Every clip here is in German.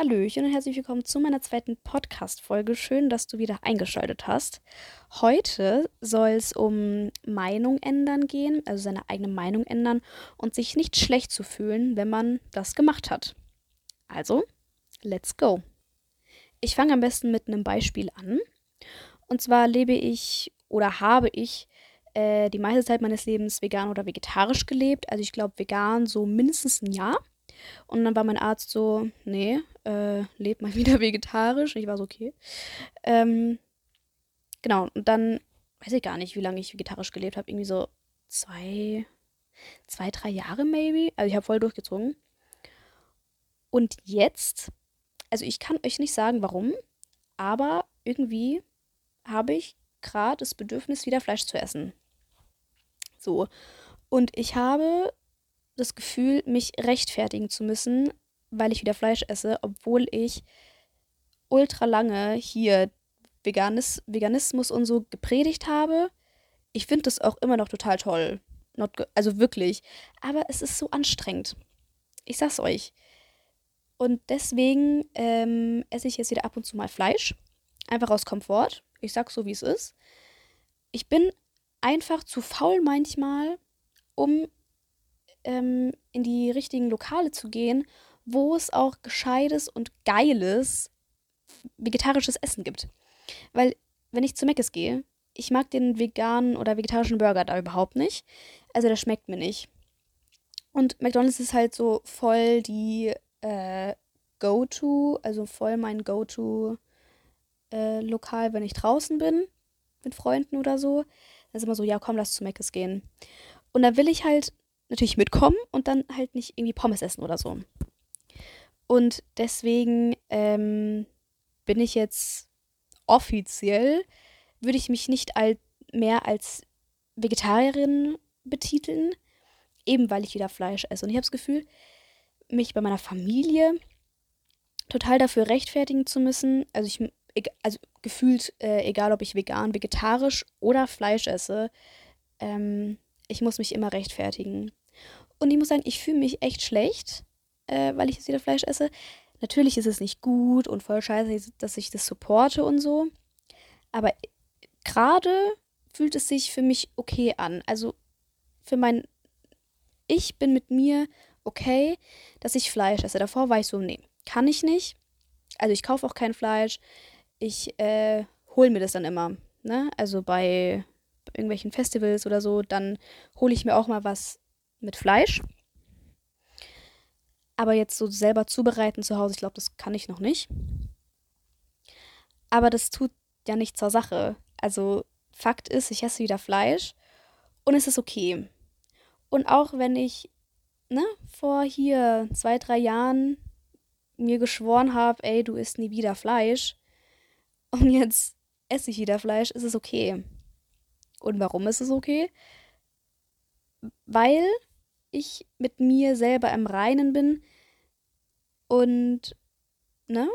Hallöchen und herzlich willkommen zu meiner zweiten Podcast-Folge. Schön, dass du wieder eingeschaltet hast. Heute soll es um Meinung ändern gehen, also seine eigene Meinung ändern und sich nicht schlecht zu fühlen, wenn man das gemacht hat. Also, let's go. Ich fange am besten mit einem Beispiel an. Und zwar lebe ich oder habe ich äh, die meiste Zeit meines Lebens vegan oder vegetarisch gelebt. Also ich glaube vegan so mindestens ein Jahr. Und dann war mein Arzt so, nee, äh, lebt mal wieder vegetarisch. Ich war so, okay. Ähm, genau, und dann weiß ich gar nicht, wie lange ich vegetarisch gelebt habe. Irgendwie so zwei, zwei, drei Jahre maybe. Also ich habe voll durchgezogen. Und jetzt, also ich kann euch nicht sagen, warum, aber irgendwie habe ich gerade das Bedürfnis, wieder Fleisch zu essen. So. Und ich habe das Gefühl, mich rechtfertigen zu müssen, weil ich wieder Fleisch esse, obwohl ich ultra lange hier Veganis Veganismus und so gepredigt habe. Ich finde das auch immer noch total toll. Also wirklich. Aber es ist so anstrengend. Ich sag's euch. Und deswegen ähm, esse ich jetzt wieder ab und zu mal Fleisch. Einfach aus Komfort. Ich sag's so, wie es ist. Ich bin einfach zu faul manchmal, um ähm, in die richtigen Lokale zu gehen, wo es auch gescheites und geiles vegetarisches Essen gibt. Weil, wenn ich zu Meckes gehe, ich mag den veganen oder vegetarischen Burger da überhaupt nicht. Also der schmeckt mir nicht. Und McDonald's ist halt so voll die äh, Go-To, also voll mein Go-To-Lokal, äh, wenn ich draußen bin mit Freunden oder so. Dann ist immer so, ja komm, lass zu Meckes gehen. Und da will ich halt natürlich mitkommen und dann halt nicht irgendwie Pommes essen oder so. Und deswegen ähm, bin ich jetzt offiziell, würde ich mich nicht all, mehr als Vegetarierin betiteln, eben weil ich wieder Fleisch esse. Und ich habe das Gefühl, mich bei meiner Familie total dafür rechtfertigen zu müssen. Also ich, also gefühlt, äh, egal ob ich vegan, vegetarisch oder Fleisch esse, ähm, ich muss mich immer rechtfertigen. Und ich muss sagen, ich fühle mich echt schlecht, äh, weil ich jetzt wieder Fleisch esse. Natürlich ist es nicht gut und voll scheiße, dass ich das supporte und so. Aber gerade fühlt es sich für mich okay an. Also für mein. Ich bin mit mir okay, dass ich Fleisch esse. Davor war ich so, nee, kann ich nicht. Also ich kaufe auch kein Fleisch. Ich äh, hole mir das dann immer. Ne? Also bei irgendwelchen Festivals oder so, dann hole ich mir auch mal was mit Fleisch. Aber jetzt so selber zubereiten zu Hause, ich glaube, das kann ich noch nicht. Aber das tut ja nicht zur Sache. Also Fakt ist, ich esse wieder Fleisch und es ist okay. Und auch wenn ich ne, vor hier zwei, drei Jahren mir geschworen habe, ey, du isst nie wieder Fleisch und jetzt esse ich wieder Fleisch, ist es okay. Und warum ist es okay? Weil ich mit mir selber im Reinen bin und, ne?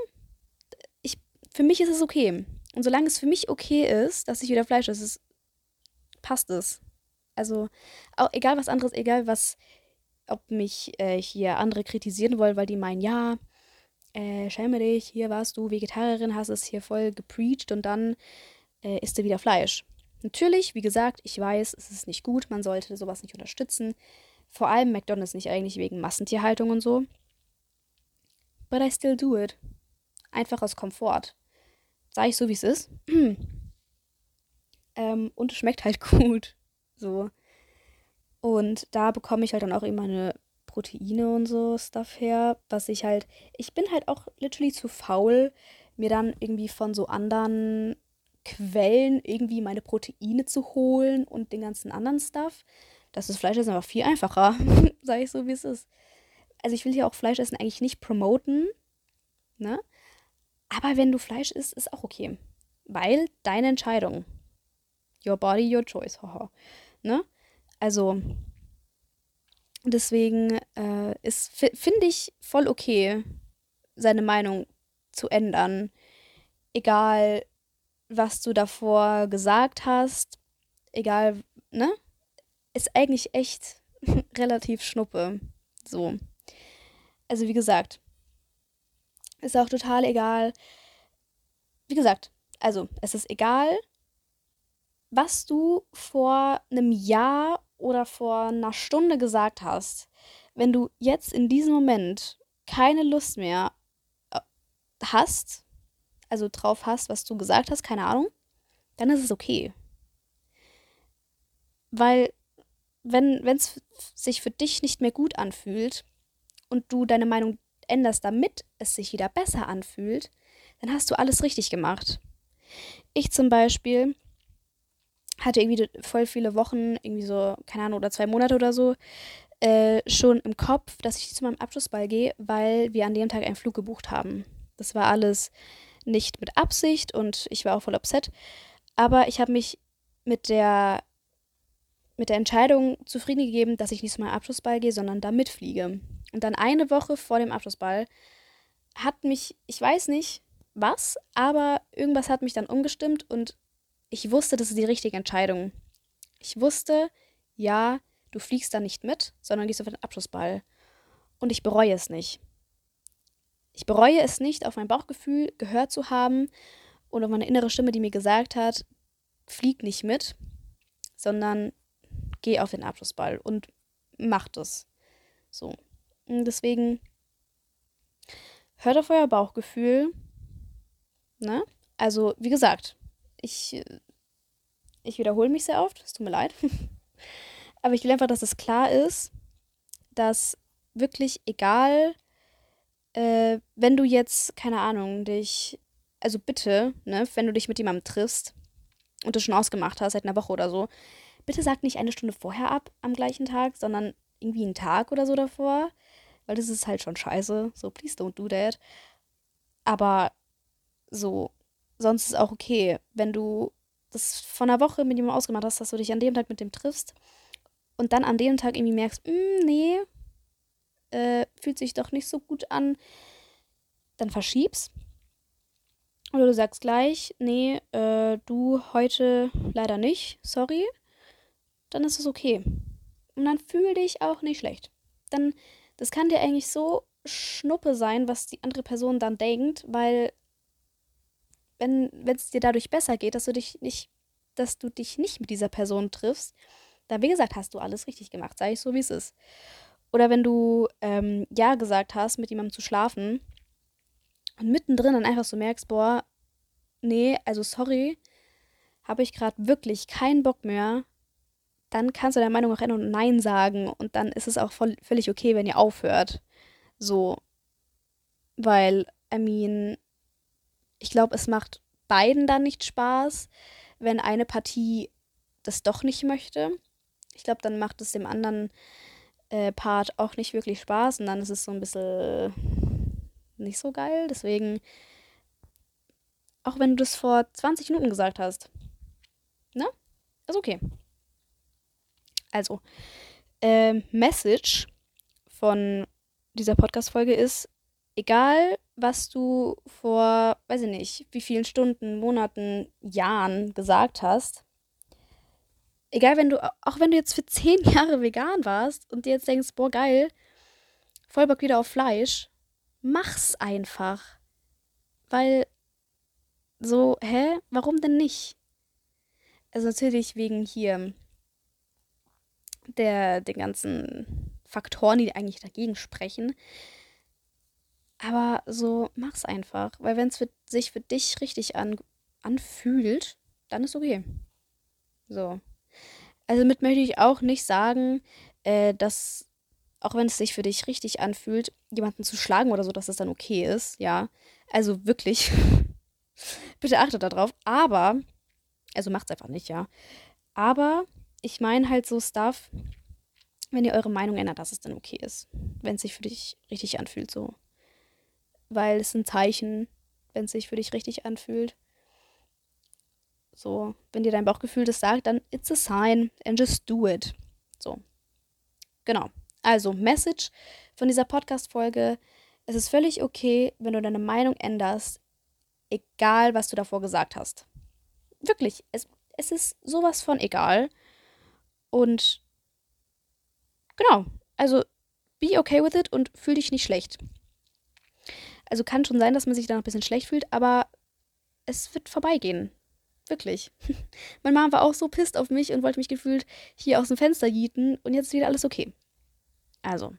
Ich, für mich ist es okay. Und solange es für mich okay ist, dass ich wieder Fleisch esse, passt es. Also, auch egal was anderes, egal was, ob mich äh, hier andere kritisieren wollen, weil die meinen, ja, äh, schäme dich, hier warst du Vegetarierin, hast es hier voll gepreacht und dann äh, isst du wieder Fleisch. Natürlich, wie gesagt, ich weiß, es ist nicht gut, man sollte sowas nicht unterstützen. Vor allem McDonalds nicht eigentlich wegen Massentierhaltung und so. But I still do it. Einfach aus Komfort. Sag ich so, wie es ist. ähm, und es schmeckt halt gut. So. Und da bekomme ich halt dann auch immer eine Proteine und so Stuff her, was ich halt, ich bin halt auch literally zu faul, mir dann irgendwie von so anderen Quellen irgendwie meine Proteine zu holen und den ganzen anderen Stuff. Das ist Fleisch ist einfach viel einfacher, sage ich so, wie es ist. Also ich will hier auch Fleischessen eigentlich nicht promoten, ne? Aber wenn du Fleisch isst, ist auch okay. Weil deine Entscheidung. Your body, your choice, haha. Ne? Also, deswegen äh, ist, finde ich, voll okay, seine Meinung zu ändern. Egal, was du davor gesagt hast, egal, ne? Ist eigentlich echt relativ schnuppe. So. Also wie gesagt, Ist auch total egal. Wie gesagt, also es ist egal, was du vor einem Jahr oder vor einer Stunde gesagt hast. Wenn du jetzt in diesem Moment keine Lust mehr äh, hast, also drauf hast, was du gesagt hast, keine Ahnung, dann ist es okay. Weil wenn es sich für dich nicht mehr gut anfühlt und du deine Meinung änderst, damit es sich wieder besser anfühlt, dann hast du alles richtig gemacht. Ich zum Beispiel hatte irgendwie voll viele Wochen, irgendwie so, keine Ahnung, oder zwei Monate oder so, äh, schon im Kopf, dass ich zu meinem Abschlussball gehe, weil wir an dem Tag einen Flug gebucht haben. Das war alles nicht mit Absicht und ich war auch voll upset. Aber ich habe mich mit der mit der Entscheidung zufrieden gegeben, dass ich nicht zu meinem Abschlussball gehe, sondern da mitfliege. Und dann eine Woche vor dem Abschlussball hat mich, ich weiß nicht was, aber irgendwas hat mich dann umgestimmt und ich wusste, das ist die richtige Entscheidung. Ich wusste, ja, du fliegst da nicht mit, sondern gehst auf den Abschlussball. Und ich bereue es nicht. Ich bereue es nicht, auf mein Bauchgefühl gehört zu haben und auf meine innere Stimme, die mir gesagt hat, flieg nicht mit, sondern geh auf den Abschlussball und mach das. So. Und deswegen hört auf euer Bauchgefühl. Ne? Also, wie gesagt, ich, ich wiederhole mich sehr oft, es tut mir leid. Aber ich will einfach, dass es klar ist, dass wirklich egal, äh, wenn du jetzt, keine Ahnung, dich, also bitte, ne, wenn du dich mit jemandem triffst und das schon ausgemacht hast, seit einer Woche oder so, bitte sag nicht eine Stunde vorher ab am gleichen Tag, sondern irgendwie einen Tag oder so davor, weil das ist halt schon scheiße. So, please don't do that. Aber so, sonst ist auch okay, wenn du das von einer Woche mit jemandem ausgemacht hast, dass du dich an dem Tag mit dem triffst und dann an dem Tag irgendwie merkst, mm, nee, äh, fühlt sich doch nicht so gut an, dann verschieb's. Oder du sagst gleich, nee, äh, du heute leider nicht, sorry dann ist es okay. Und dann fühl dich auch nicht schlecht. Dann, das kann dir eigentlich so Schnuppe sein, was die andere Person dann denkt, weil wenn es dir dadurch besser geht, dass du dich nicht, dass du dich nicht mit dieser Person triffst, dann wie gesagt, hast du alles richtig gemacht, sag ich so, wie es ist. Oder wenn du ähm, ja gesagt hast, mit jemandem zu schlafen und mittendrin dann einfach so merkst, boah, nee, also sorry, habe ich gerade wirklich keinen Bock mehr, dann kannst du deine Meinung auch ändern und Nein sagen. Und dann ist es auch voll, völlig okay, wenn ihr aufhört. So. Weil, I mean, ich glaube, es macht beiden dann nicht Spaß, wenn eine Partie das doch nicht möchte. Ich glaube, dann macht es dem anderen äh, Part auch nicht wirklich Spaß und dann ist es so ein bisschen nicht so geil. Deswegen, auch wenn du das vor 20 Minuten gesagt hast, ne? Ist okay. Also, äh, Message von dieser Podcast-Folge ist, egal was du vor, weiß ich nicht, wie vielen Stunden, Monaten, Jahren gesagt hast, egal wenn du, auch wenn du jetzt für zehn Jahre vegan warst und dir jetzt denkst, boah, geil, voll Bock wieder auf Fleisch, mach's einfach. Weil so, hä? Warum denn nicht? Also natürlich wegen hier der, den ganzen Faktoren, die eigentlich dagegen sprechen. Aber so mach's einfach, weil wenn es sich für dich richtig an, anfühlt, dann ist okay. So. Also damit möchte ich auch nicht sagen, äh, dass auch wenn es sich für dich richtig anfühlt, jemanden zu schlagen oder so, dass es dann okay ist, ja. Also wirklich, bitte achtet darauf. Aber, also macht's einfach nicht, ja. Aber ich meine halt so Stuff, wenn ihr eure Meinung ändert, dass es dann okay ist. Wenn es sich für dich richtig anfühlt, so. Weil es sind Zeichen, wenn es sich für dich richtig anfühlt. So, wenn dir dein Bauchgefühl das sagt, dann it's a sign and just do it. So. Genau. Also, Message von dieser Podcast-Folge. Es ist völlig okay, wenn du deine Meinung änderst, egal was du davor gesagt hast. Wirklich, es, es ist sowas von egal. Und genau, also be okay with it und fühl dich nicht schlecht. Also kann schon sein, dass man sich da noch ein bisschen schlecht fühlt, aber es wird vorbeigehen. Wirklich. Meine Mama war auch so pisst auf mich und wollte mich gefühlt hier aus dem Fenster gieten und jetzt ist wieder alles okay. Also.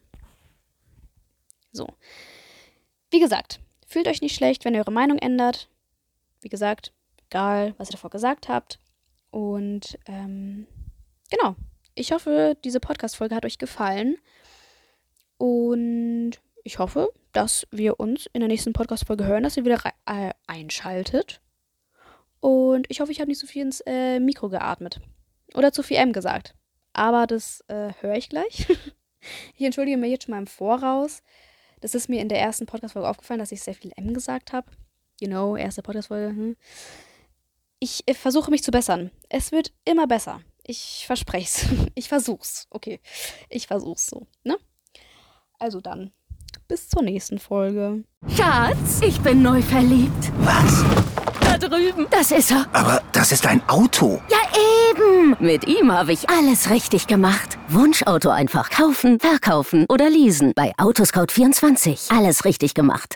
So. Wie gesagt, fühlt euch nicht schlecht, wenn ihr eure Meinung ändert. Wie gesagt, egal, was ihr davor gesagt habt. Und ähm, genau. Ich hoffe, diese Podcast-Folge hat euch gefallen. Und ich hoffe, dass wir uns in der nächsten Podcast-Folge hören, dass ihr wieder äh, einschaltet. Und ich hoffe, ich habe nicht so viel ins äh, Mikro geatmet. Oder zu viel M gesagt. Aber das äh, höre ich gleich. ich entschuldige mich jetzt schon mal im Voraus. Das ist mir in der ersten Podcast-Folge aufgefallen, dass ich sehr viel M gesagt habe. You know, erste Podcast-Folge. Hm. Ich äh, versuche mich zu bessern. Es wird immer besser. Ich verspreche es. Ich versuch's. Okay. Ich versuch's so, ne? Also dann. Bis zur nächsten Folge. Schatz, ich bin neu verliebt. Was? Da drüben. Das ist er. Aber das ist ein Auto. Ja, eben. Mit ihm habe ich alles richtig gemacht. Wunschauto einfach kaufen, verkaufen oder leasen. Bei Autoscout24. Alles richtig gemacht.